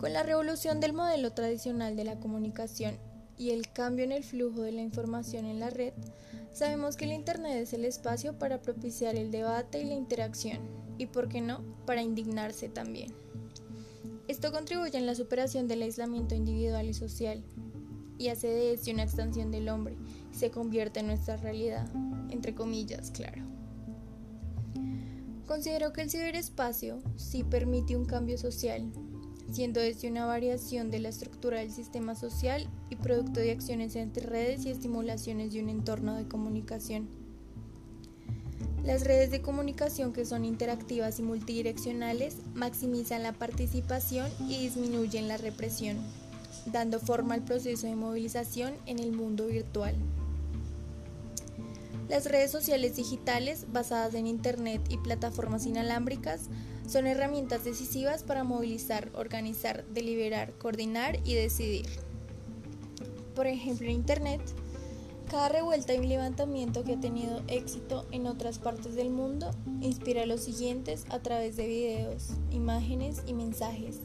Con la revolución del modelo tradicional de la comunicación y el cambio en el flujo de la información en la red, sabemos que el Internet es el espacio para propiciar el debate y la interacción, y por qué no, para indignarse también. Esto contribuye en la superación del aislamiento individual y social, y hace de este una extensión del hombre, y se convierte en nuestra realidad, entre comillas, claro. Considero que el ciberespacio sí permite un cambio social, siendo este una variación de la estructura del sistema social y producto de acciones entre redes y estimulaciones de un entorno de comunicación. Las redes de comunicación que son interactivas y multidireccionales maximizan la participación y disminuyen la represión, dando forma al proceso de movilización en el mundo virtual. Las redes sociales digitales basadas en Internet y plataformas inalámbricas son herramientas decisivas para movilizar, organizar, deliberar, coordinar y decidir. Por ejemplo, en Internet, cada revuelta y levantamiento que ha tenido éxito en otras partes del mundo inspira a los siguientes a través de videos, imágenes y mensajes.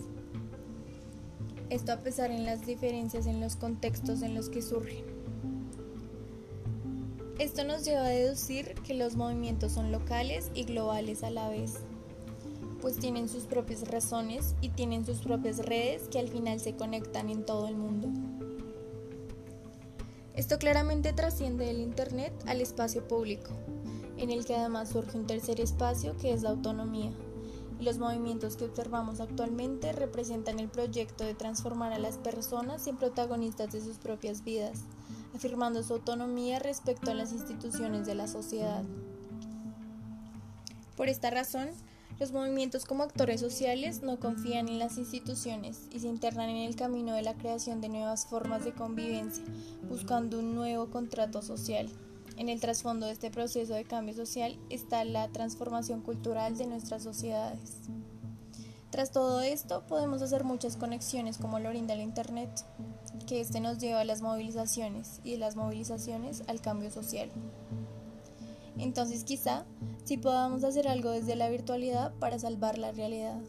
Esto a pesar en las diferencias en los contextos en los que surgen. Esto nos lleva a deducir que los movimientos son locales y globales a la vez pues tienen sus propias razones y tienen sus propias redes que al final se conectan en todo el mundo. Esto claramente trasciende del Internet al espacio público, en el que además surge un tercer espacio que es la autonomía. Los movimientos que observamos actualmente representan el proyecto de transformar a las personas en protagonistas de sus propias vidas, afirmando su autonomía respecto a las instituciones de la sociedad. Por esta razón, los movimientos como actores sociales no confían en las instituciones y se internan en el camino de la creación de nuevas formas de convivencia, buscando un nuevo contrato social. En el trasfondo de este proceso de cambio social está la transformación cultural de nuestras sociedades. Tras todo esto, podemos hacer muchas conexiones como lo brinda el Internet, que este nos lleva a las movilizaciones y de las movilizaciones al cambio social. Entonces quizá si podamos hacer algo desde la virtualidad para salvar la realidad.